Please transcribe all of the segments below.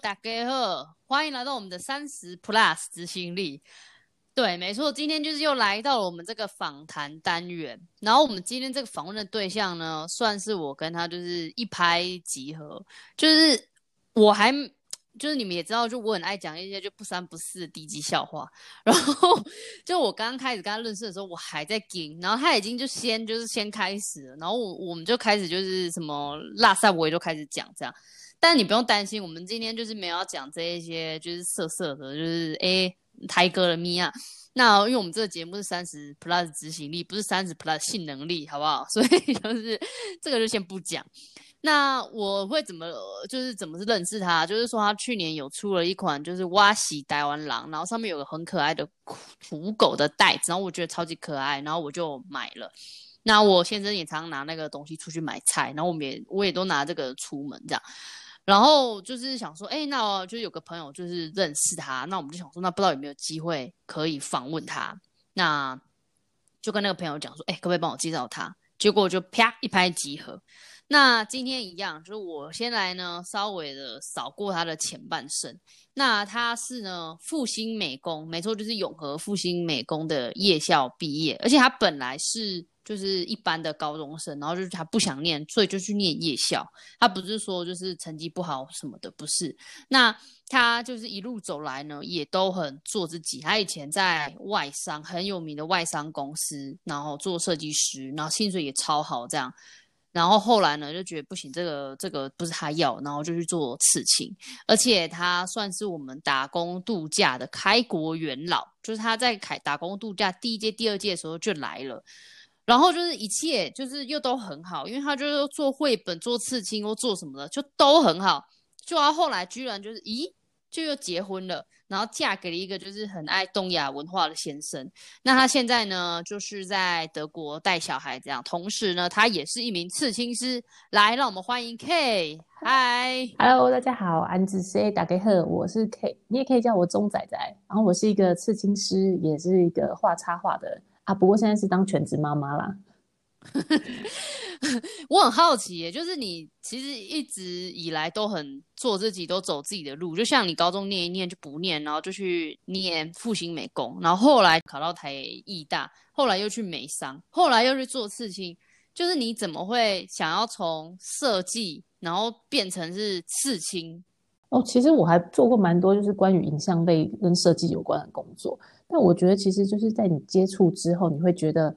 大家好，欢迎来到我们的三十 Plus 执行力。对，没错，今天就是又来到了我们这个访谈单元。然后我们今天这个访问的对象呢，算是我跟他就是一拍即合，就是我还就是你们也知道，就我很爱讲一些就不三不四的低级笑话。然后就我刚刚开始跟他认识的时候，我还在惊，然后他已经就先就是先开始了，然后我我们就开始就是什么拉萨我也就开始讲这样。但你不用担心，我们今天就是没有要讲这一些就是色色的，就是诶台哥的咪啊。那因为我们这个节目是三十 plus 执行力，不是三十 plus 性能力，好不好？所以就是这个就先不讲。那我会怎么就是怎么认识他？就是说他去年有出了一款就是挖洗台湾狼，然后上面有个很可爱的土狗的袋子，然后我觉得超级可爱，然后我就买了。那我先生也常常拿那个东西出去买菜，然后我们也我也都拿这个出门这样。然后就是想说，哎，那就有个朋友就是认识他，那我们就想说，那不知道有没有机会可以访问他？那就跟那个朋友讲说，哎，可不可以帮我介绍他？结果就啪一拍即合。那今天一样，就是我先来呢，稍微的扫过他的前半生。那他是呢，复兴美工，没错，就是永和复兴美工的夜校毕业，而且他本来是。就是一般的高中生，然后就是他不想念，所以就去念夜校。他不是说就是成绩不好什么的，不是。那他就是一路走来呢，也都很做自己。他以前在外商很有名的外商公司，然后做设计师，然后薪水也超好，这样。然后后来呢，就觉得不行，这个这个不是他要，然后就去做刺青。而且他算是我们打工度假的开国元老，就是他在开打工度假第一届、第二届的时候就来了。然后就是一切就是又都很好，因为他就是做绘本、做刺青或做什么的，就都很好。就他后来居然就是，咦，就又结婚了，然后嫁给了一个就是很爱东亚文化的先生。那他现在呢，就是在德国带小孩这样，同时呢，他也是一名刺青师。来，让我们欢迎 K。Hi，Hello，大家好，安子 C，大家好，我是 K，你也可以叫我钟仔仔。然后我是一个刺青师，也是一个画插画的。啊，不过现在是当全职妈妈啦。我很好奇耶，就是你其实一直以来都很做自己，都走自己的路。就像你高中念一念就不念，然后就去念复兴美工，然后后来考到台艺大，后来又去美商，后来又去做刺青。就是你怎么会想要从设计，然后变成是刺青？哦，其实我还做过蛮多，就是关于影像类跟设计有关的工作。但我觉得，其实就是在你接触之后，你会觉得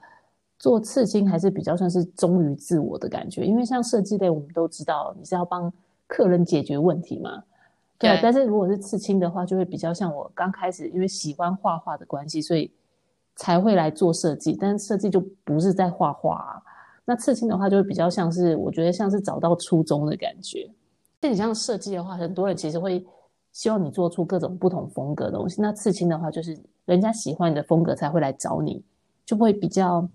做刺青还是比较算是忠于自我的感觉。因为像设计类，我们都知道你是要帮客人解决问题嘛，对。对。但是如果是刺青的话，就会比较像我刚开始因为喜欢画画的关系，所以才会来做设计。但是设计就不是在画画啊。那刺青的话，就会比较像是我觉得像是找到初衷的感觉。那你像设计的话，很多人其实会希望你做出各种不同风格的东西。那刺青的话，就是。人家喜欢你的风格才会来找你，就会比较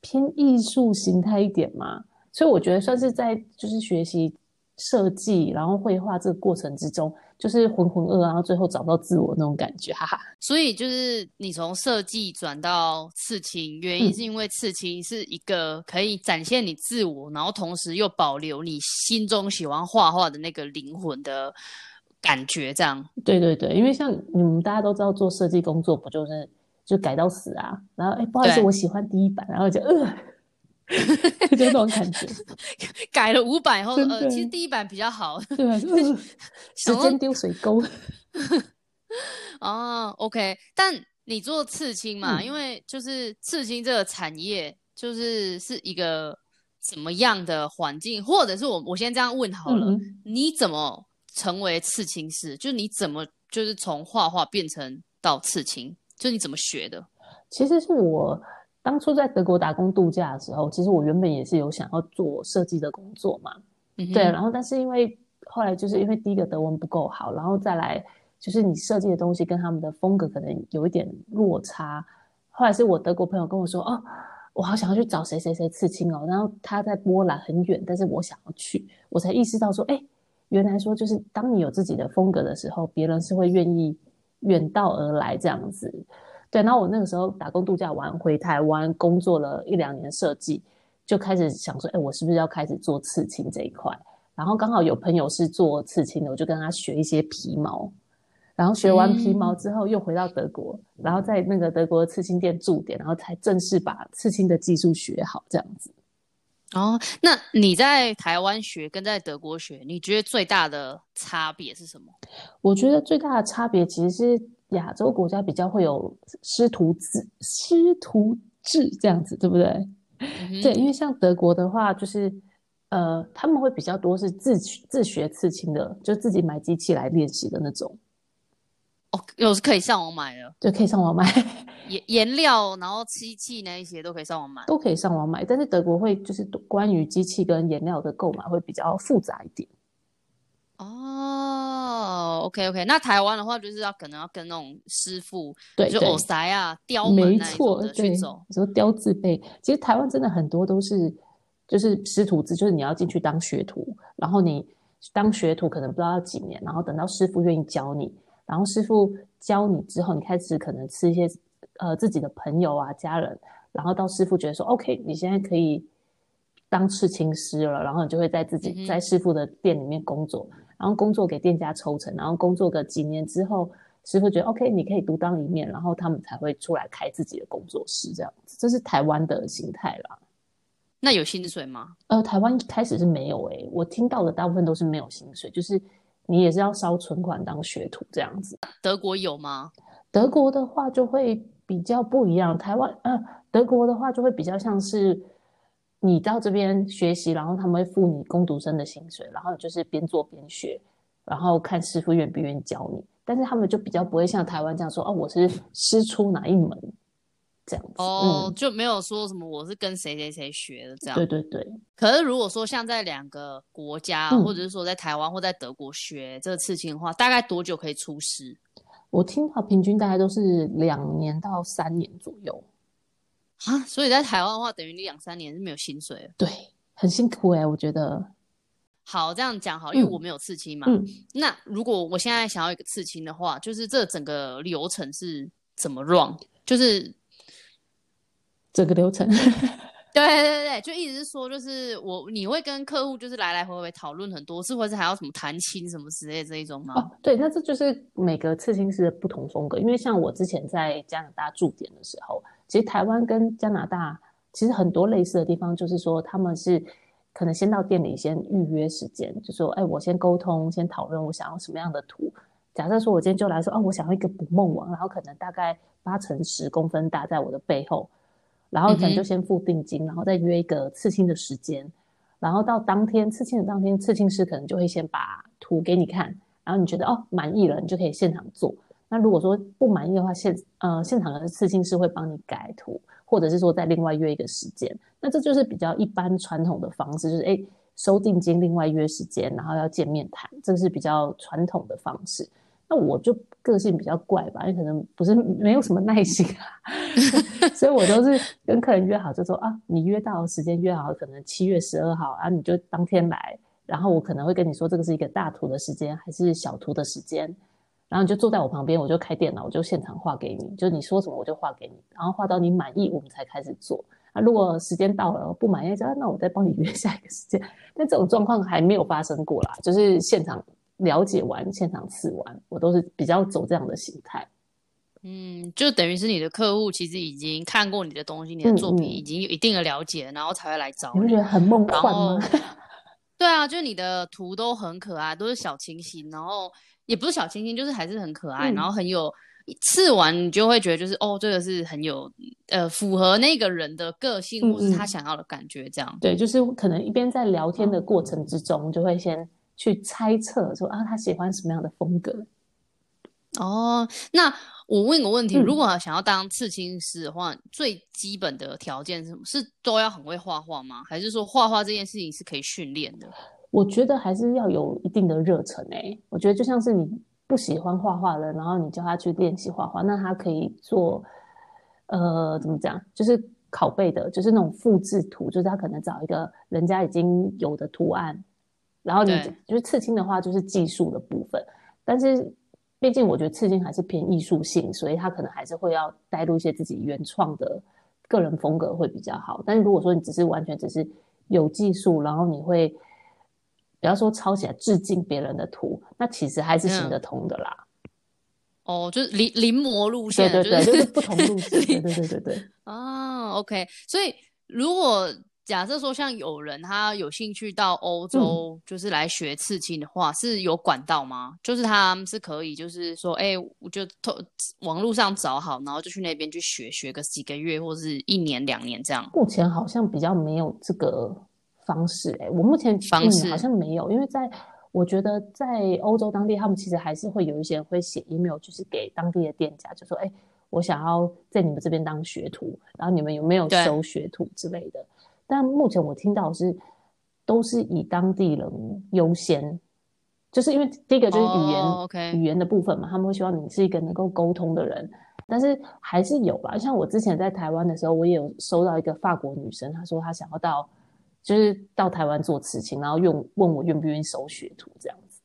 偏艺术形态一点嘛。所以我觉得算是在就是学习设计，然后绘画这个过程之中，就是浑浑噩噩，然后最后找到自我那种感觉，哈哈。所以就是你从设计转到刺青，原因是因为刺青是一个可以展现你自我，嗯、然后同时又保留你心中喜欢画画的那个灵魂的。感觉这样，对对对，因为像你们大家都知道，做设计工作不就是就改到死啊？然后哎，不好意思，我喜欢第一版，然后就呃，就这种感觉。改了五版后，呃，其实第一版比较好。对啊，时间丢水沟。哦，OK，但你做刺青嘛，嗯，因为就是刺青这个产业，就是是一个什么样的环境，或者是我我先这样问好了，嗯，你怎么？成为刺青师，就你怎么就是从画画变成到刺青，就你怎么学的？其实是我当初在德国打工度假的时候，其实我原本也是有想要做设计的工作嘛，嗯、对。然后但是因为后来就是因为第一个德文不够好，然后再来就是你设计的东西跟他们的风格可能有一点落差。后来是我德国朋友跟我说：“哦，我好想要去找谁谁谁刺青哦。”然后他在波兰很远，但是我想要去，我才意识到说：“哎。”原来说，就是当你有自己的风格的时候，别人是会愿意远道而来这样子。对，然后我那个时候打工度假完回台湾工作了一两年设计，就开始想说，哎，我是不是要开始做刺青这一块？然后刚好有朋友是做刺青的，我就跟他学一些皮毛。然后学完皮毛之后，又回到德国，嗯、然后在那个德国的刺青店驻点，然后才正式把刺青的技术学好，这样子。哦，那你在台湾学跟在德国学，你觉得最大的差别是什么？我觉得最大的差别其实是亚洲国家比较会有师徒制，师徒制这样子，对不对？嗯、对，因为像德国的话，就是呃，他们会比较多是自自学刺青的，就自己买机器来练习的那种。哦，有是可以上网买的，对，可以上网买颜颜料，然后漆器那一些都可以上网买，都可以上网买。但是德国会就是关于机器跟颜料的购买会比较复杂一点。哦，OK OK，那台湾的话就是要可能要跟那种师傅，对，就偶塞啊、雕门那种的去走。你说雕字辈，其实台湾真的很多都是就是师徒制，就是你要进去当学徒，然后你当学徒可能不知道要几年，然后等到师傅愿意教你。然后师傅教你之后，你开始可能吃一些，呃，自己的朋友啊、家人，然后到师傅觉得说，OK，你现在可以当刺青师了，然后你就会在自己在师傅的店里面工作，嗯、然后工作给店家抽成，然后工作个几年之后，师傅觉得 OK，你可以独当一面，然后他们才会出来开自己的工作室，这样子，这是台湾的形态啦。那有薪水吗？呃，台湾一开始是没有诶、欸，我听到的大部分都是没有薪水，就是。你也是要烧存款当学徒这样子。德国有吗？德国的话就会比较不一样。台湾呃，德国的话就会比较像是你到这边学习，然后他们会付你工读生的薪水，然后就是边做边学，然后看师傅愿不愿意教你。但是他们就比较不会像台湾这样说哦，我是师出哪一门。这样子哦，嗯、就没有说什么我是跟谁谁谁学的这样。对对对。可是如果说像在两个国家，嗯、或者是说在台湾或在德国学这个刺青的话，大概多久可以出师？我听到平均大概都是两年到三年左右。啊，所以在台湾的话，等于你两三年是没有薪水了。对，很辛苦哎、欸，我觉得。好，这样讲好，因为我没有刺青嘛。嗯。那如果我现在想要一个刺青的话，就是这整个流程是怎么 run？就是。整个流程，对对对，就一直是说，就是我你会跟客户就是来来回回讨论很多次，或者是还要什么谈情什么之类这一种吗？哦，对，那这就是每个刺青师的不同风格。因为像我之前在加拿大驻点的时候，其实台湾跟加拿大其实很多类似的地方，就是说他们是可能先到店里先预约时间，就说哎，我先沟通，先讨论我想要什么样的图。假设说我今天就来说，哦，我想要一个捕梦网，然后可能大概八乘十公分大，在我的背后。然后可能就先付定金，嗯、然后再约一个刺青的时间，然后到当天刺青的当天，刺青师可能就会先把图给你看，然后你觉得哦满意了，你就可以现场做。那如果说不满意的话，现呃现场的刺青师会帮你改图，或者是说再另外约一个时间。那这就是比较一般传统的方式，就是诶收定金，另外约时间，然后要见面谈，这个是比较传统的方式。那我就个性比较怪吧，因为可能不是没有什么耐心啊，所以我都是跟客人约好，就说啊，你约到时间约好，可能七月十二号啊，你就当天来，然后我可能会跟你说这个是一个大图的时间还是小图的时间，然后你就坐在我旁边，我就开电脑，我就现场画给你，就你说什么我就画给你，然后画到你满意，我们才开始做。啊，如果时间到了不满意，就那我再帮你 约下一个时间。但这种状况还没有发生过啦，就是现场。了解完现场刺完，我都是比较走这样的形态。嗯，就等于是你的客户其实已经看过你的东西，你的作品已经有一定的了解，然后才会来找你。你不觉得很梦幻吗？对啊，就你的图都很可爱，都是小清新，然后也不是小清新，就是还是很可爱，嗯、然后很有刺完你就会觉得就是哦，这个是很有呃符合那个人的个性，或是他想要的感觉，这样。嗯嗯对，就是可能一边在聊天的过程之中，嗯、就会先。去猜测说啊，他喜欢什么样的风格？哦，那我问个问题：嗯、如果想要当刺青师的话，最基本的条件是什么？是都要很会画画吗？还是说画画这件事情是可以训练的？我觉得还是要有一定的热忱诶。我觉得就像是你不喜欢画画的，然后你叫他去练习画画，那他可以做呃，怎么讲？就是拷贝的，就是那种复制图，就是他可能找一个人家已经有的图案。然后你就是刺青的话，就是技术的部分，但是毕竟我觉得刺青还是偏艺术性，所以他可能还是会要带入一些自己原创的个人风格会比较好。但是如果说你只是完全只是有技术，然后你会不要说抄起来致敬别人的图，那其实还是行得通的啦。嗯、哦，就是临临摹路线，对对对，就是、就是不同路线，对对对对对。啊，OK，所以如果。假设说，像有人他有兴趣到欧洲，就是来学刺青的话，嗯、是有管道吗？就是他们是可以，就是说，哎、欸，我就透网络上找好，然后就去那边去学，学个几个月或是一年两年这样。目前好像比较没有这个方式、欸，哎，我目前方式好像没有，因为在我觉得在欧洲当地，他们其实还是会有一些人会写 email，就是给当地的店家，就说，哎、欸，我想要在你们这边当学徒，然后你们有没有收学徒之类的。但目前我听到的是，都是以当地人优先，就是因为第一个就是语言、oh. 语言的部分嘛，他们会希望你是一个能够沟通的人。但是还是有吧，像我之前在台湾的时候，我也有收到一个法国女生，她说她想要到，就是到台湾做刺青，然后用问我愿不愿意收学徒这样子，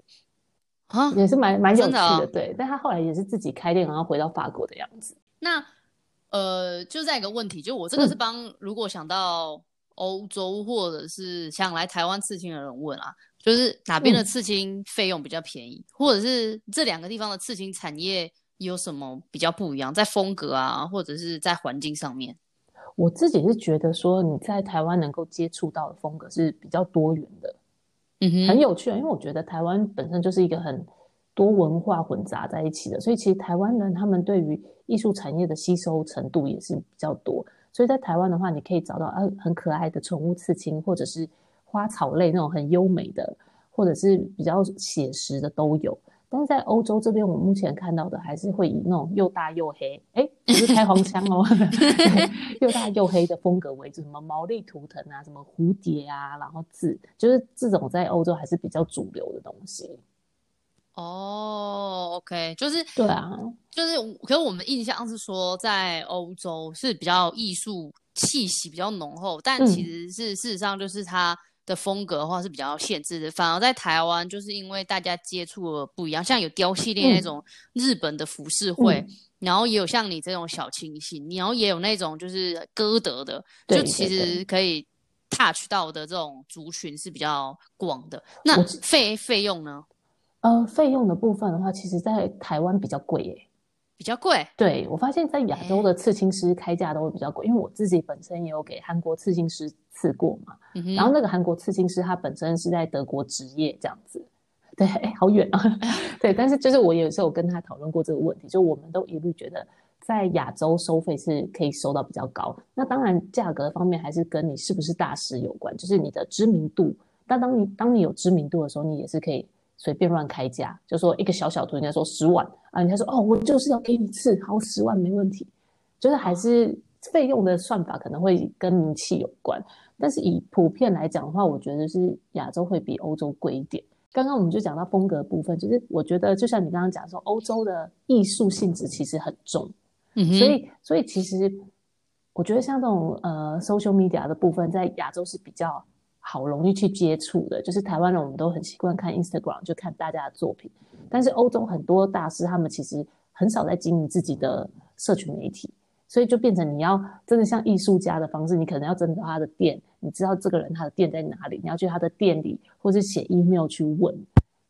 啊，也是蛮蛮有趣的，的哦、对。但她后来也是自己开店，然后回到法国的样子。那呃，就在一个问题，就我这个是帮、嗯、如果想到。欧洲或者是想来台湾刺青的人问啊，就是哪边的刺青费用比较便宜，嗯、或者是这两个地方的刺青产业有什么比较不一样，在风格啊，或者是在环境上面？我自己是觉得说你在台湾能够接触到的风格是比较多元的，嗯哼，很有趣啊，因为我觉得台湾本身就是一个很多文化混杂在一起的，所以其实台湾人他们对于艺术产业的吸收程度也是比较多。所以在台湾的话，你可以找到呃很可爱的宠物刺青，或者是花草类那种很优美的，或者是比较写实的都有。但是在欧洲这边，我目前看到的还是会以那种又大又黑，哎，不是开黄腔哦，又大又黑的风格为主，什么毛利图腾啊，什么蝴蝶啊，然后字，就是这种在欧洲还是比较主流的东西。哦、oh，OK，就是对啊，就是，可是我们印象是说，在欧洲是比较艺术气息比较浓厚，但其实是、嗯、事实上就是它的风格的话是比较限制的。反而在台湾，就是因为大家接触的不一样，像有雕系列那种日本的浮世绘，嗯、然后也有像你这种小清新，然后也有那种就是歌德的，就其实可以 touch 到的这种族群是比较广的。那费费用呢？呃，费用的部分的话，其实在台湾比较贵诶，比较贵。对，我发现，在亚洲的刺青师开价都会比较贵，因为我自己本身也有给韩国刺青师刺过嘛。嗯。然后那个韩国刺青师他本身是在德国职业这样子，对，哎，好远啊。对，但是就是我有时候跟他讨论过这个问题，就我们都一律觉得在亚洲收费是可以收到比较高。那当然，价格方面还是跟你是不是大师有关，就是你的知名度。但当你当你有知名度的时候，你也是可以。随便乱开价，就说一个小小图，人家说十万啊，人家说哦，我就是要给你刺，好，十万没问题。就是还是费用的算法可能会跟名气有关，但是以普遍来讲的话，我觉得是亚洲会比欧洲贵一点。刚刚我们就讲到风格的部分，就是我觉得就像你刚刚讲说，欧洲的艺术性质其实很重，嗯哼，所以所以其实我觉得像这种呃 social media 的部分，在亚洲是比较。好容易去接触的，就是台湾人，我们都很习惯看 Instagram，就看大家的作品。但是欧洲很多大师，他们其实很少在经营自己的社群媒体，所以就变成你要真的像艺术家的方式，你可能要真的到他的店，你知道这个人他的店在哪里，你要去他的店里，或是写 email 去问，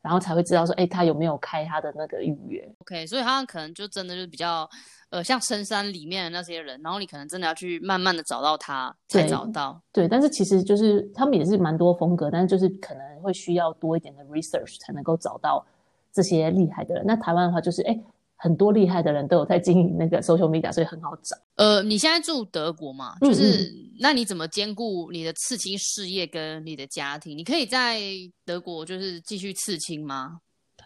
然后才会知道说，哎，他有没有开他的那个预约？OK，所以他可能就真的就比较。呃，像深山里面的那些人，然后你可能真的要去慢慢的找到他，才找到。对，但是其实就是他们也是蛮多风格，但是就是可能会需要多一点的 research 才能够找到这些厉害的人。那台湾的话，就是哎，很多厉害的人都有在经营那个 social media，所以很好找。呃，你现在住德国嘛？就是嗯嗯那你怎么兼顾你的刺青事业跟你的家庭？你可以在德国就是继续刺青吗？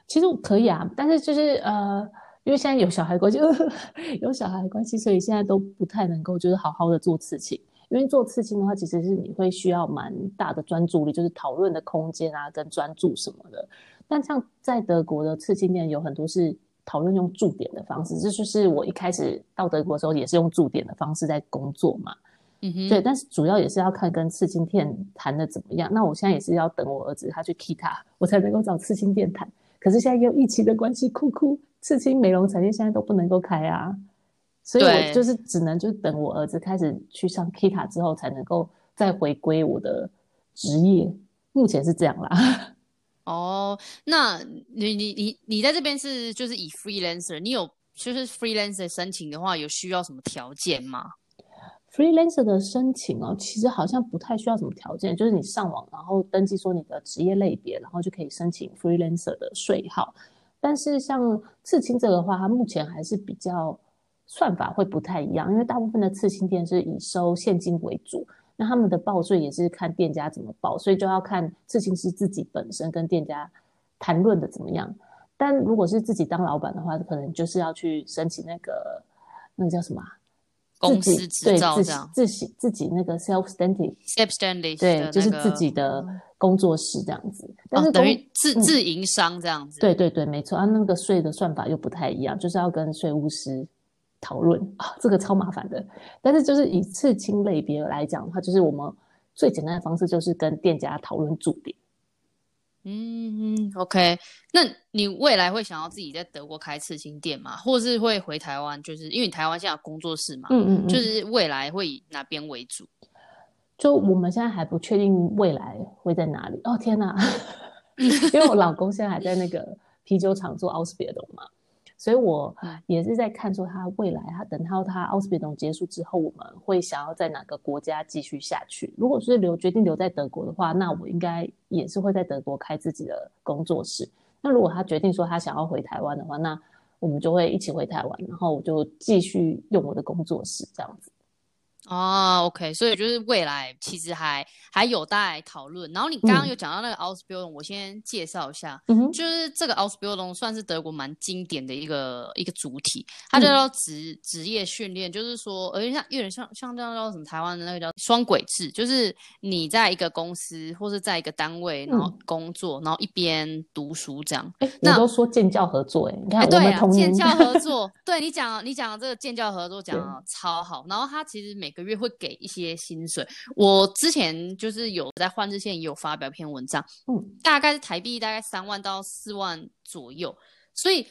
其实可以啊，但是就是呃。因为现在有小孩关系，有小孩关系，所以现在都不太能够就是好好的做刺青。因为做刺青的话，其实是你会需要蛮大的专注力，就是讨论的空间啊，跟专注什么的。但像在德国的刺青店，有很多是讨论用驻点的方式，这就是我一开始到德国的时候也是用驻点的方式在工作嘛。嗯哼，对。但是主要也是要看跟刺青店谈的怎么样。那我现在也是要等我儿子他去 Kita，我才能够找刺青店谈。可是现在因为疫情的关系，哭哭。刺青美容产业现在都不能够开啊，所以我就是只能就等我儿子开始去上 Kita 之后，才能够再回归我的职业。目前是这样啦。哦，那你你你你在这边是就是以 freelancer，你有就是 freelancer 申请的话，有需要什么条件吗？freelancer 的申请哦，其实好像不太需要什么条件，就是你上网然后登记说你的职业类别，然后就可以申请 freelancer 的税号。但是像刺青这个话，它目前还是比较算法会不太一样，因为大部分的刺青店是以收现金为主。那他们的报税也是看店家怎么报，所以就要看刺青师自己本身跟店家谈论的怎么样。但如果是自己当老板的话，可能就是要去申请那个那个叫什么公司执照这样，自己自己那个 self standing self standing 对、那个，就是自己的工作室这样子。但是、哦、等于自自营商这样子。对对对，没错啊，那个税的算法又不太一样，就是要跟税务师。讨论啊，这个超麻烦的。但是就是以刺青类别来讲的话，就是我们最简单的方式就是跟店家讨论驻点。嗯，OK。那你未来会想要自己在德国开刺青店吗？或是会回台湾？就是因为你台湾现在有工作室嘛，嗯嗯，嗯，就是未来会以哪边为主？就我们现在还不确定未来会在哪里。哦天哪，因为我老公现在还在那个啤酒厂做奥斯别的嘛。所以我也是在看说他未来，他等到他奥斯别董结束之后，我们会想要在哪个国家继续下去。如果是留决定留在德国的话，那我应该也是会在德国开自己的工作室。那如果他决定说他想要回台湾的话，那我们就会一起回台湾，然后我就继续用我的工作室这样子。哦、oh，OK，所以就是未来其实还还有待讨论。然后你刚刚有讲到那个 Ausbildung，我先介绍一下，嗯，就是这个 Ausbildung 算是德国蛮经典的一个一个主体，它叫做职职业训练，就是说，而且像有点像像这样叫什么台湾的那个叫双轨制，就是你在一个公司或是在一个单位，然后工作，嗯、然后一边读书这样。哎、欸，那都说建教合作、欸，哎，你看我们同、欸、对啊，建教合。作，对你讲你讲的这个建教合作讲的超好，然后它其实每个个月会给一些薪水。我之前就是有在换日线也有发表篇文章，嗯，大概是台币大概三万到四万左右。所以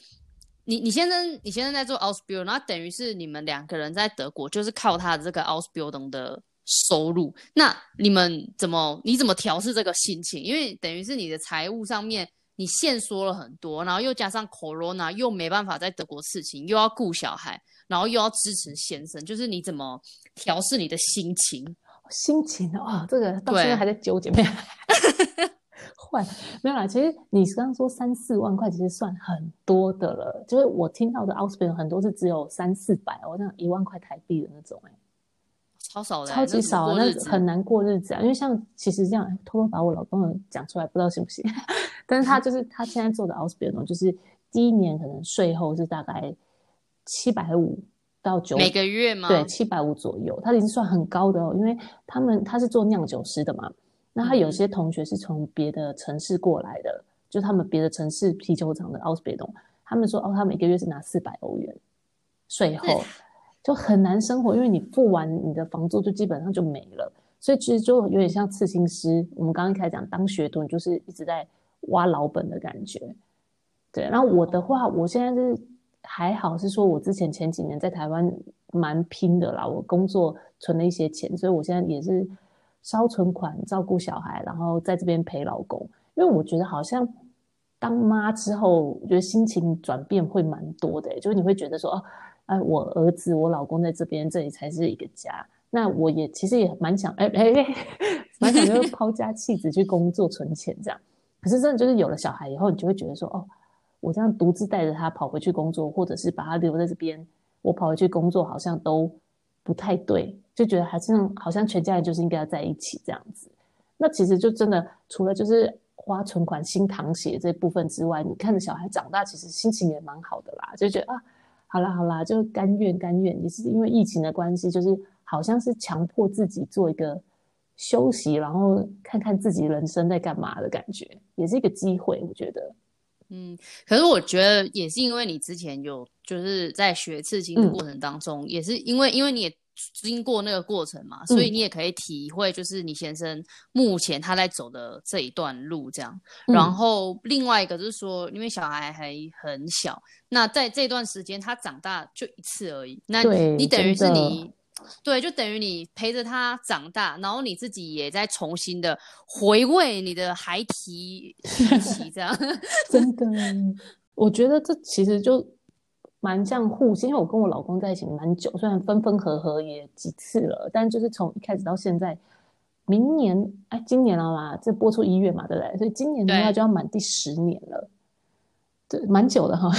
你你先生你先生在做 Ausbildung，那等于是你们两个人在德国就是靠他的这个 Ausbildung 的收入。那你们怎么你怎么调试这个心情？因为等于是你的财务上面你限缩了很多，然后又加上 Corona 又没办法在德国事情，又要顾小孩。然后又要支持先生，就是你怎么调试你的心情？心情啊、哦，这个到现在还在纠结。没有 换没有啦。其实你刚刚说三四万块，其实算很多的了。就是我听到的 Ausbildung 很多是只有三四百，我讲一万块台币的那种，哎，超少的，超级少，那很难过日子啊。因为像其实这样偷偷把我老公的讲出来，不知道行不行？但是他就是他现在做的 Ausbildung，就是第一年可能税后是大概。七百五到九每个月吗？对，七百五左右，他已经算很高的哦。因为他们他是做酿酒师的嘛，那他有些同学是从别的城市过来的，嗯、就他们别的城市啤酒厂的奥斯别董，他们说哦，他每个月是拿四百欧元，税后就很难生活，因为你付完你的房租就基本上就没了，所以其实就有点像刺青师。我们刚刚开始讲当学徒你，就是一直在挖老本的感觉。对，然后我的话，我现在是。还好是说，我之前前几年在台湾蛮拼的啦，我工作存了一些钱，所以我现在也是烧存款照顾小孩，然后在这边陪老公。因为我觉得好像当妈之后，我觉得心情转变会蛮多的，就是你会觉得说，哦，哎，我儿子、我老公在这边，这里才是一个家。那我也其实也蛮想，哎哎哎，蛮想就是抛家弃子去工作存钱这样。可是真的就是有了小孩以后，你就会觉得说，哦。我这样独自带着他跑回去工作，或者是把他留在这边，我跑回去工作好像都不太对，就觉得好像好像全家人就是应该要在一起这样子。那其实就真的除了就是花存款、新糖血这部分之外，你看着小孩长大，其实心情也蛮好的啦，就觉得啊，好啦好啦，就甘愿甘愿，也是因为疫情的关系，就是好像是强迫自己做一个休息，然后看看自己人生在干嘛的感觉，也是一个机会，我觉得。嗯，可是我觉得也是因为你之前有就是在学刺青的过程当中，嗯、也是因为因为你也经过那个过程嘛，所以你也可以体会就是你先生目前他在走的这一段路这样。嗯、然后另外一个就是说，因为小孩还很小，那在这段时间他长大就一次而已，那你等于是你对，就等于你陪着他长大，然后你自己也在重新的回味你的孩提 时期，这样。真的，我觉得这其实就蛮像互信，因为我跟我老公在一起蛮久，虽然分分合合也几次了，但就是从一开始到现在，明年哎，今年了嘛，这播出一月嘛，对不对？所以今年的话就要满第十年了，对，蛮久的哈。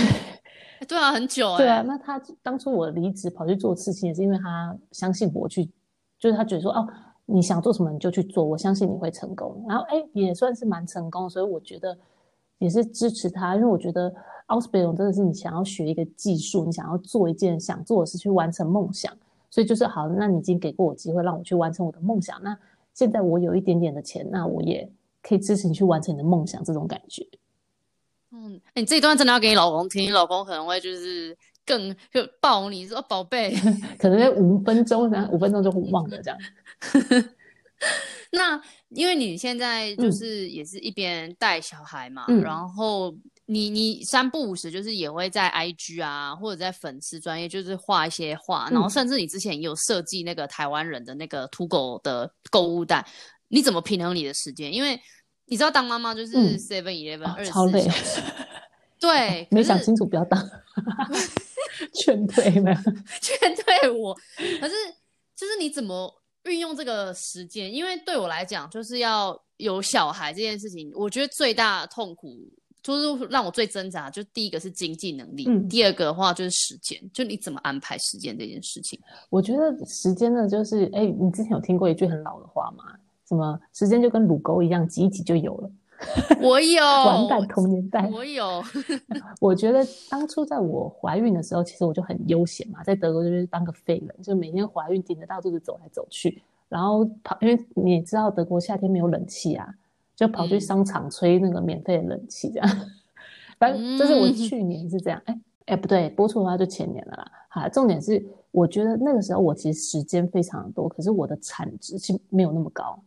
对啊，很久哎。对啊，那他当初我离职跑去做刺青，也是因为他相信我去，就是他觉得说哦，你想做什么你就去做，我相信你会成功。然后哎，也算是蛮成功，所以我觉得也是支持他，因为我觉得奥斯贝隆真的是你想要学一个技术，你想要做一件想做的事去完成梦想，所以就是好，那你已经给过我机会让我去完成我的梦想，那现在我有一点点的钱，那我也可以支持你去完成你的梦想，这种感觉。嗯，哎、欸，你这一段真的要给你老公听，你老公可能会就是更就抱你说宝贝，可能在五分钟，然后五分钟就忘了这样。那因为你现在就是也是一边带小孩嘛，嗯、然后你你三不五时就是也会在 IG 啊或者在粉丝专业就是画一些画，嗯、然后甚至你之前也有设计那个台湾人的那个土狗的购物袋，你怎么平衡你的时间？因为你知道当妈妈就是 Seven Eleven 二十四小时，对，没想清楚不要当，劝退没有，劝退我。可是就是你怎么运用这个时间？因为对我来讲，就是要有小孩这件事情，我觉得最大的痛苦就是让我最挣扎。就第一个是经济能力，嗯、第二个的话就是时间，就你怎么安排时间这件事情。我觉得时间呢，就是哎，你之前有听过一句很老的话吗？什么时间就跟乳沟一样，挤一挤就有了。我有完蛋，同年代。我有。我觉得当初在我怀孕的时候，其实我就很悠闲嘛，在德国就是当个废人，就每天怀孕顶着大肚子走来走去，然后跑，因为你也知道德国夏天没有冷气啊，就跑去商场吹那个免费的冷气这样。嗯、反正这是我去年是这样，哎哎、不对，播出的话就前年了啦。好，重点是我觉得那个时候我其实时间非常的多，可是我的产值其实没有那么高。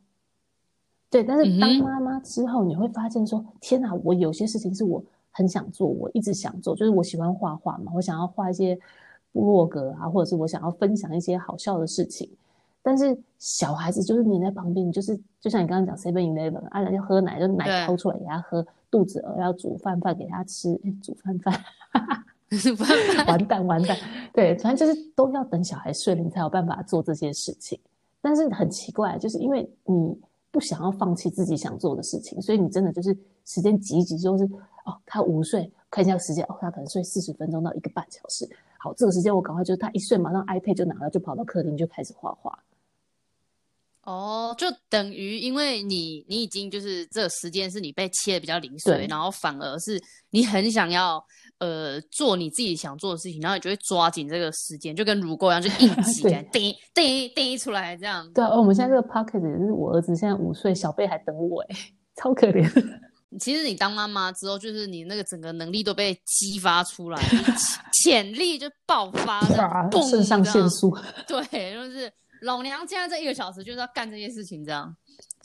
对，但是当妈妈之后，你会发现说，嗯、天哪，我有些事情是我很想做，我一直想做，就是我喜欢画画嘛，我想要画一些部落格啊，或者是我想要分享一些好笑的事情。但是小孩子就是你在旁边，就是就像你刚刚讲 Seven Eleven，啊，要喝奶就奶掏出来给他喝，肚子饿要煮饭饭给他吃，哎，煮饭饭，饭饭完蛋完蛋，对，反正就是都要等小孩睡了，你才有办法做这些事情。但是很奇怪，就是因为你。不想要放弃自己想做的事情，所以你真的就是时间挤一挤，就是哦，他午睡，看一下时间，哦，他可能睡四十分钟到一个半小时。好，这个时间我赶快，就是他一睡，马上 iPad 就拿了，就跑到客厅就开始画画。哦，就等于因为你你已经就是这个时间是你被切的比较零碎，然后反而是你很想要。呃，做你自己想做的事情，然后你就会抓紧这个时间，就跟乳沟一样，就硬挤，叮叮叮出来这样。对啊，我们现在这个 pocket 也是我儿子现在五岁，小贝还等我哎，超可怜。其实你当妈妈之后，就是你那个整个能力都被激发出来，潜力就爆发了，肾上腺素。对，就是老娘现在这一个小时就是要干这些事情，这样。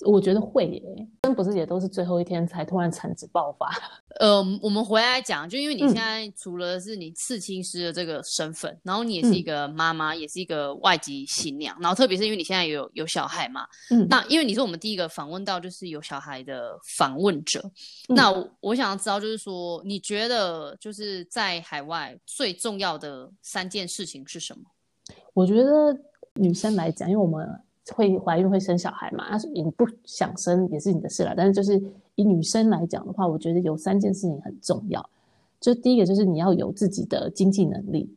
我觉得会耶，真不是也都是最后一天才突然产值爆发。呃，我们回来讲，就因为你现在除了是你刺青师的这个身份，嗯、然后你也是一个妈妈，嗯、也是一个外籍新娘，然后特别是因为你现在有有小孩嘛，嗯，那因为你是我们第一个访问到就是有小孩的访问者，嗯、那我，我想要知道就是说，你觉得就是在海外最重要的三件事情是什么？我觉得女生来讲，因为我们。会怀孕会生小孩嘛？那是你不想生也是你的事了。但是就是以女生来讲的话，我觉得有三件事情很重要。就第一个就是你要有自己的经济能力。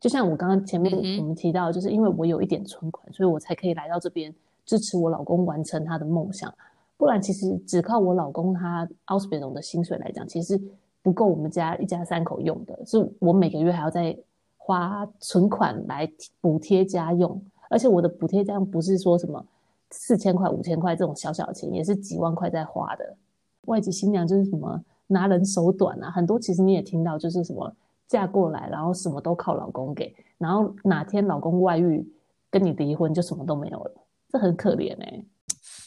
就像我刚刚前面我们提到，就是因为我有一点存款，所以我才可以来到这边支持我老公完成他的梦想。不然其实只靠我老公他奥斯贝隆的薪水来讲，其实不够我们家一家三口用的。是我每个月还要再花存款来补贴家用。而且我的补贴这样不是说什么四千块、五千块这种小小的钱，也是几万块在花的。外籍新娘就是什么拿人手短啊，很多其实你也听到，就是什么嫁过来，然后什么都靠老公给，然后哪天老公外遇跟你离婚，就什么都没有了，这很可怜哎、欸。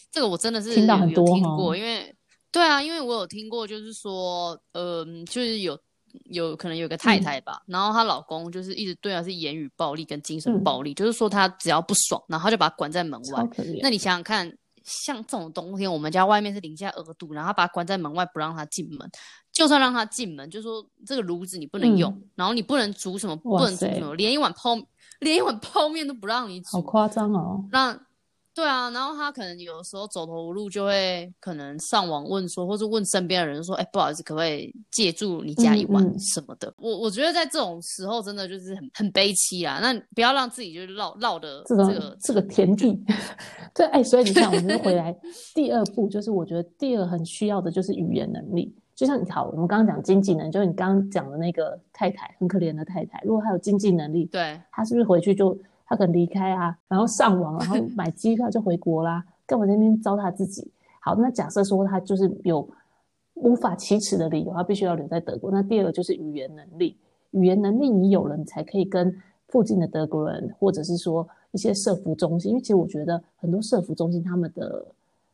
这个我真的是听到很多听过，因为对啊，因为我有听过，就是说，嗯、呃，就是有。有可能有个太太吧，嗯、然后她老公就是一直对她是言语暴力跟精神暴力，嗯、就是说她只要不爽，然后他就把她关在门外。那你想想看，像这种冬天，我们家外面是零下二度，然后他把她关在门外不让她进门，就算让她进门，就说这个炉子你不能用，嗯、然后你不能煮什么，不能煮什么，连一碗泡 连一碗泡面都不让你煮，好夸张哦。让对啊，然后他可能有时候走投无路，就会可能上网问说，或是问身边的人说，哎，不好意思，可不可以借住你家一晚什么的？嗯嗯、我我觉得在这种时候，真的就是很很悲戚啊。那不要让自己就是落落的这个这个这个田地。对，哎，所以你看，我们回来 第二步，就是我觉得第二很需要的就是语言能力。就像你好，我们刚刚讲经济能力，就是你刚刚讲的那个太太，很可怜的太太，如果她有经济能力，对，她是不是回去就？他可能离开啊，然后上网，然后买机票就回国啦，干嘛在那边糟蹋自己？好，那假设说他就是有无法启齿的理由，他必须要留在德国。那第二个就是语言能力，语言能力你有了，你才可以跟附近的德国人，或者是说一些社服中心，因为其实我觉得很多社服中心他们的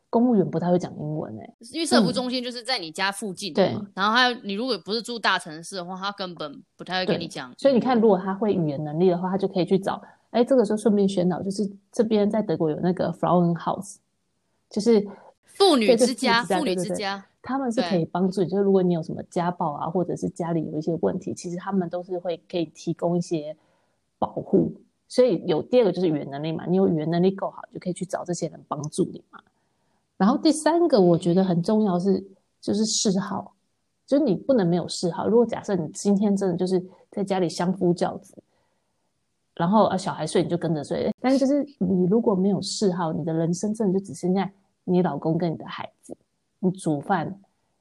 公务员不太会讲英文诶、欸，因为社服中心就是在你家附近，对、嗯。然后还有你如果不是住大城市的话，他根本不太会跟你讲。所以你看，如果他会语言能力的话，他就可以去找。哎，这个时候顺便宣导，就是这边在德国有那个 Frauenhaus，就是妇女之家，妇女之家，之家他们是可以帮助你。就是如果你有什么家暴啊，或者是家里有一些问题，其实他们都是会可以提供一些保护。所以有第二个就是语言能力嘛，你有语言能力够好，就可以去找这些人帮助你嘛。然后第三个我觉得很重要是，就是嗜好，就是你不能没有嗜好。如果假设你今天真的就是在家里相夫教子。然后啊，小孩睡你就跟着睡。但是就是你如果没有嗜好，你的人生真的就只剩下你老公跟你的孩子。你煮饭，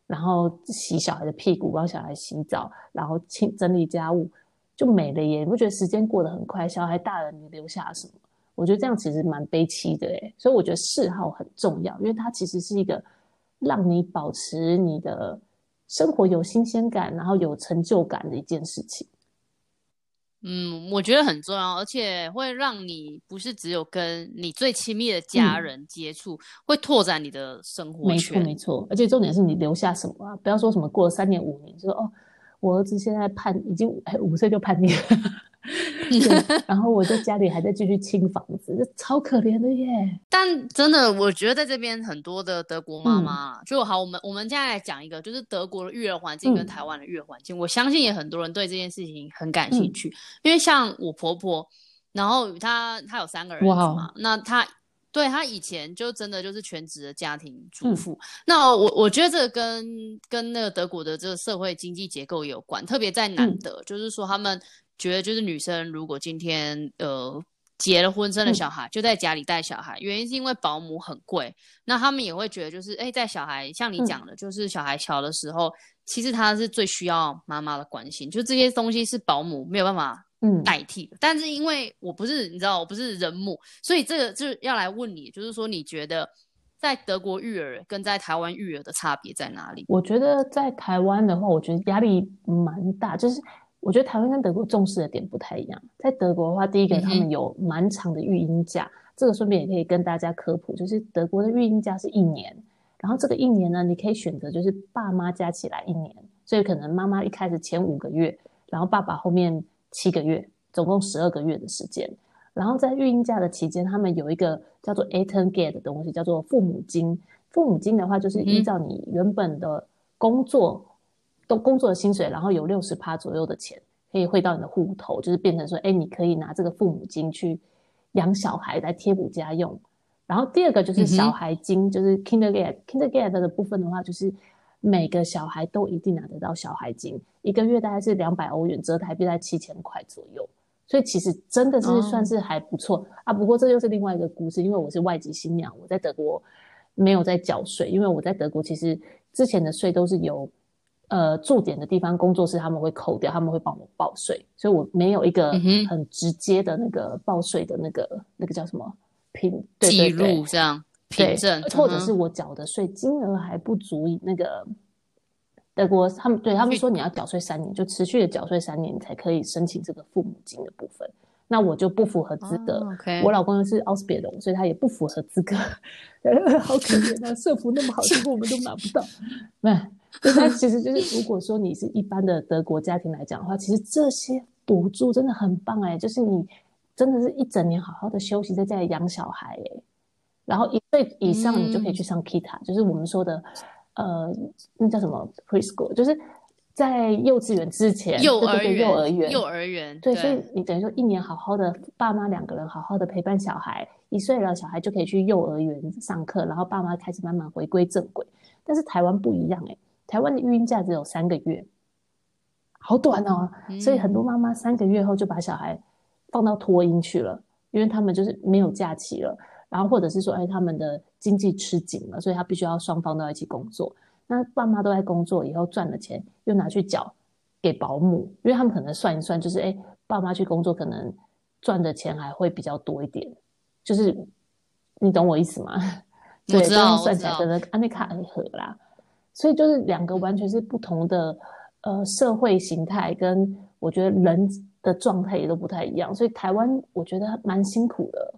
然后洗小孩的屁股，帮小孩洗澡，然后清整理家务，就没了耶。你不觉得时间过得很快？小孩大了，你留下什么？我觉得这样其实蛮悲戚的诶。所以我觉得嗜好很重要，因为它其实是一个让你保持你的生活有新鲜感，然后有成就感的一件事情。嗯，我觉得很重要，而且会让你不是只有跟你最亲密的家人接触，嗯、会拓展你的生活圈。没错，没错。而且重点是你留下什么啊？不要说什么过了三年五年，就说哦，我儿子现在叛，已经五岁就叛逆了。然后我在家里还在继续清房子，这超可怜的耶。但真的，我觉得在这边很多的德国妈妈，嗯、就好，我们我们现在来讲一个，就是德国的育儿环境跟台湾的育儿环境，嗯、我相信也很多人对这件事情很感兴趣。嗯、因为像我婆婆，然后她她有三个儿子嘛，那她对她以前就真的就是全职的家庭主妇。嗯、那我我觉得这个跟跟那个德国的这个社会经济结构有关，特别在南德，嗯、就是说他们。觉得就是女生如果今天呃结了婚生了小孩，嗯、就在家里带小孩，原因是因为保姆很贵。那他们也会觉得就是哎，在小孩像你讲的，嗯、就是小孩小的时候，其实他是最需要妈妈的关心，就这些东西是保姆没有办法嗯代替的。嗯、但是因为我不是你知道我不是人母，所以这个就是要来问你，就是说你觉得在德国育儿跟在台湾育儿的差别在哪里？我觉得在台湾的话，我觉得压力蛮大，就是。我觉得台湾跟德国重视的点不太一样。在德国的话，第一个他们有蛮长的育婴假，这个顺便也可以跟大家科普，就是德国的育婴假是一年，然后这个一年呢，你可以选择就是爸妈加起来一年，所以可能妈妈一开始前五个月，然后爸爸后面七个月，总共十二个月的时间。然后在育婴假的期间，他们有一个叫做 Elterngeld 的东西，叫做父母金。父母金的话，就是依照你原本的工作。都工作的薪水，然后有六十趴左右的钱可以汇到你的户头，就是变成说，哎，你可以拿这个父母金去养小孩来贴补家用。然后第二个就是小孩金，嗯、就是 Kindergeld Kindergeld 的部分的话，就是每个小孩都一定拿得到小孩金，一个月大概是两百欧元，折台币在七千块左右。所以其实真的是算是还不错、哦、啊。不过这又是另外一个故事，因为我是外籍新娘，我在德国没有在缴税，因为我在德国其实之前的税都是由呃，驻点的地方工作室他们会扣掉，他们会帮我报税，所以我没有一个很直接的那个报税的那个、嗯、那个叫什么凭记录这样凭证，或者是我缴的税金额还不足以那个德国他们对他们说你要缴税三年，就持续的缴税三年，你才可以申请这个父母金的部分。那我就不符合资格。Oh, okay. 我老公又是奥斯别龙，所以他也不符合资格。好可怜啊，社福那么好，结果我们都拿不到。那 其实就是，如果说你是一般的德国家庭来讲的话，其实这些补助真的很棒哎，就是你真的是一整年好好的休息，在家里养小孩哎，然后一岁以上你就可以去上 Kita，、嗯、就是我们说的呃，那叫什么 preschool，就是在幼稚园之前，幼儿园，幼儿园，幼儿园，对，所以你等于说一年好好的爸妈两个人好好的陪伴小孩，一岁了小孩就可以去幼儿园上课，然后爸妈开始慢慢回归正轨。但是台湾不一样哎。台湾的育婴假只有三个月，好短哦，嗯、所以很多妈妈三个月后就把小孩放到托婴去了，因为他们就是没有假期了，然后或者是说，哎，他们的经济吃紧了，所以他必须要双方都要一起工作。那爸妈都在工作以后赚了钱，又拿去缴给保姆，因为他们可能算一算，就是哎，爸妈去工作可能赚的钱还会比较多一点，就是你懂我意思吗？对，这样算起来可能安内卡很合啦。所以就是两个完全是不同的，呃，社会形态跟我觉得人的状态也都不太一样，所以台湾我觉得蛮辛苦的。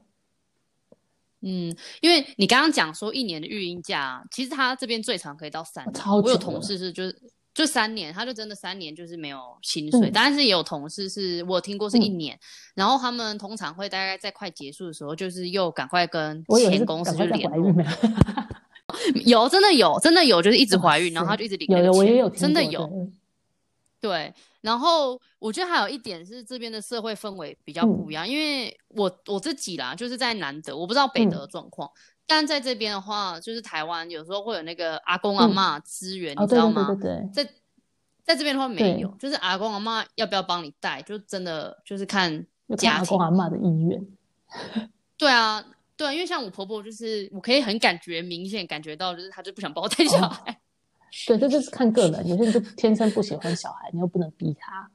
嗯，因为你刚刚讲说一年的育婴假，其实他这边最长可以到三年。超。我有同事是就是就三年，他就真的三年就是没有薪水，嗯、但是也有同事是我听过是一年，嗯、然后他们通常会大概在快结束的时候，就是又赶快跟前公司就联络。有，真的有，真的有，就是一直怀孕，然后他就一直领那个钱。有，有，我也有，真的有。对，然后我觉得还有一点是这边的社会氛围比较不一样，嗯、因为我我自己啦，就是在南德，我不知道北德的状况，嗯、但在这边的话，就是台湾有时候会有那个阿公阿妈资源，嗯、你知道吗？哦、对，对，对，对，在在这边的话没有，就是阿公阿妈要不要帮你带，就真的就是看家庭阿公阿嬷的意愿。对啊。对，因为像我婆婆，就是我可以很感觉明显感觉到，就是她就不想帮我带小孩。哦、对，这就是看个人，有些人就天生不喜欢小孩，你又不能逼他。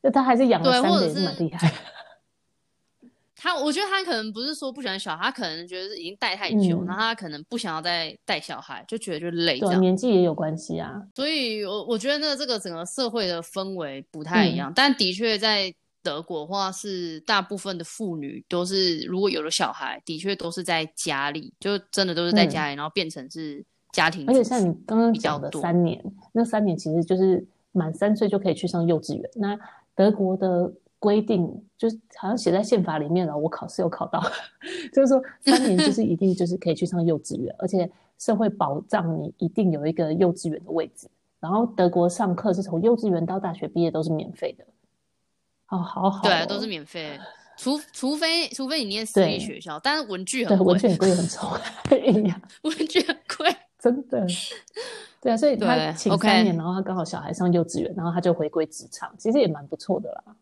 那他还是养了三个，也是蛮厉害。他，我觉得他可能不是说不喜欢小孩，他可能觉得是已经带太久，然后、嗯、他可能不想要再带小孩，就觉得就累。对，年纪也有关系啊。所以我我觉得那这个整个社会的氛围不太一样，嗯、但的确在。德国的话是大部分的妇女都是，如果有了小孩，的确都是在家里，就真的都是在家里，嗯、然后变成是家庭。而且像你刚刚讲的三年，那三年其实就是满三岁就可以去上幼稚园。那德国的规定就是好像写在宪法里面了，我考试有考到，就是说三年就是一定就是可以去上幼稚园，而且社会保障你一定有一个幼稚园的位置。然后德国上课是从幼稚园到大学毕业都是免费的。哦，好好、哦，对，都是免费，除除非除非你念私立学校，但是文具很贵，文具很贵很重，文具很贵，真的。对啊，所以他请三年，然后他刚好小孩上幼稚园，然后他就回归职场，其实也蛮不错的啦，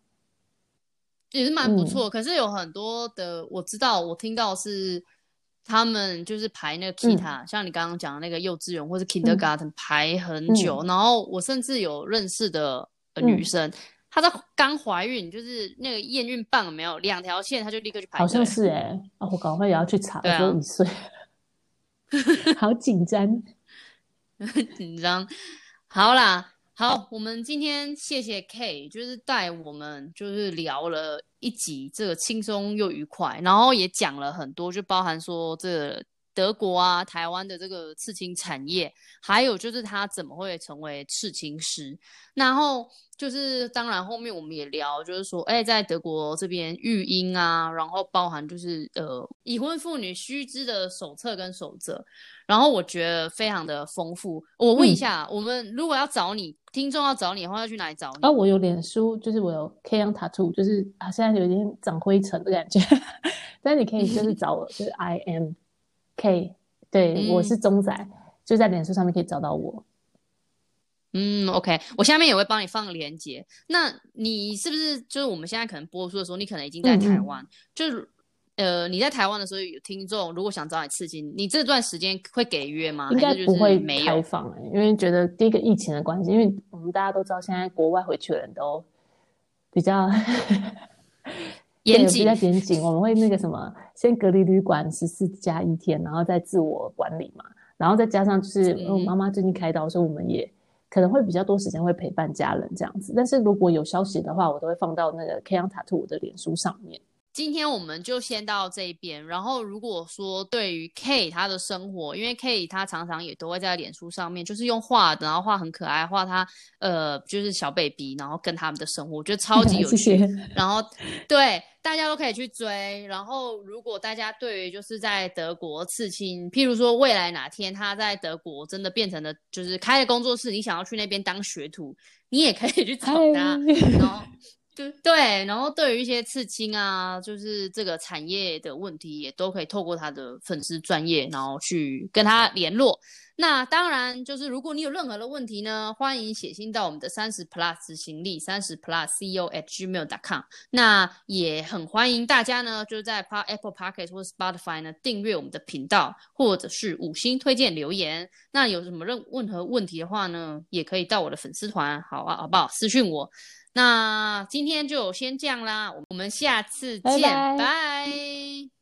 也是蛮不错。嗯、可是有很多的，我知道，我听到是他们就是排那个 Kita，、嗯、像你刚刚讲的那个幼稚园或是 Kindergarten、嗯、排很久，嗯、然后我甚至有认识的女生。嗯她在刚怀孕，就是那个验孕棒没有两条线，她就立刻去排。好像是哎、欸，啊，我赶快也要去查，只有一岁，好紧张，紧张。好啦，好，我们今天谢谢 K，就是带我们就是聊了一集这个轻松又愉快，然后也讲了很多，就包含说这个。德国啊，台湾的这个刺青产业，还有就是他怎么会成为刺青师，然后就是当然后面我们也聊，就是说，哎，在德国这边育婴啊，然后包含就是呃已婚妇女须知的手册跟守则，然后我觉得非常的丰富。我问一下，嗯、我们如果要找你，听众要找你的话，要去哪里找你？啊，我有脸书，就是我有 K-YOUNG Tattoo，就是啊，现在有点长灰尘的感觉，但你可以就是 找我，就是 I M。K，对，嗯、我是中仔，就在脸书上面可以找到我。嗯，OK，我下面也会帮你放链接。那你是不是就是我们现在可能播出的时候，你可能已经在台湾？嗯、就是呃，你在台湾的时候有听众如果想找你刺激，你这段时间会给约吗？应该不会开放、欸，因为觉得第一个疫情的关系，因为我们大家都知道，现在国外回去的人都比较。严谨，比较严谨，我们会那个什么，先隔离旅馆十四加一天，然后再自我管理嘛，然后再加上就是，我，妈妈最近开刀，所以我们也可能会比较多时间会陪伴家人这样子。但是如果有消息的话，我都会放到那个 K-YOUNG Tattoo 的脸书上面。今天我们就先到这边。然后如果说对于 K 他的生活，因为 K 他常常也都会在脸书上面，就是用画的，然后画很可爱，画他呃就是小 baby，然后跟他们的生活，我觉得超级有 趣。谢谢。然后对。大家都可以去追，然后如果大家对于就是在德国刺青，譬如说未来哪天他在德国真的变成了就是开了工作室，你想要去那边当学徒，你也可以去找他。然后对对，然后对于一些刺青啊，就是这个产业的问题，也都可以透过他的粉丝专业，然后去跟他联络。那当然，就是如果你有任何的问题呢，欢迎写信到我们的三十 plus 执行力三十 plus co at gmail dot com。那也很欢迎大家呢，就是在 Apple Podcast 或 Spotify 呢订阅我们的频道，或者是五星推荐留言。那有什么任任何问题的话呢，也可以到我的粉丝团，好啊，好不好？私讯我。那今天就先这样啦，我们下次见，拜拜。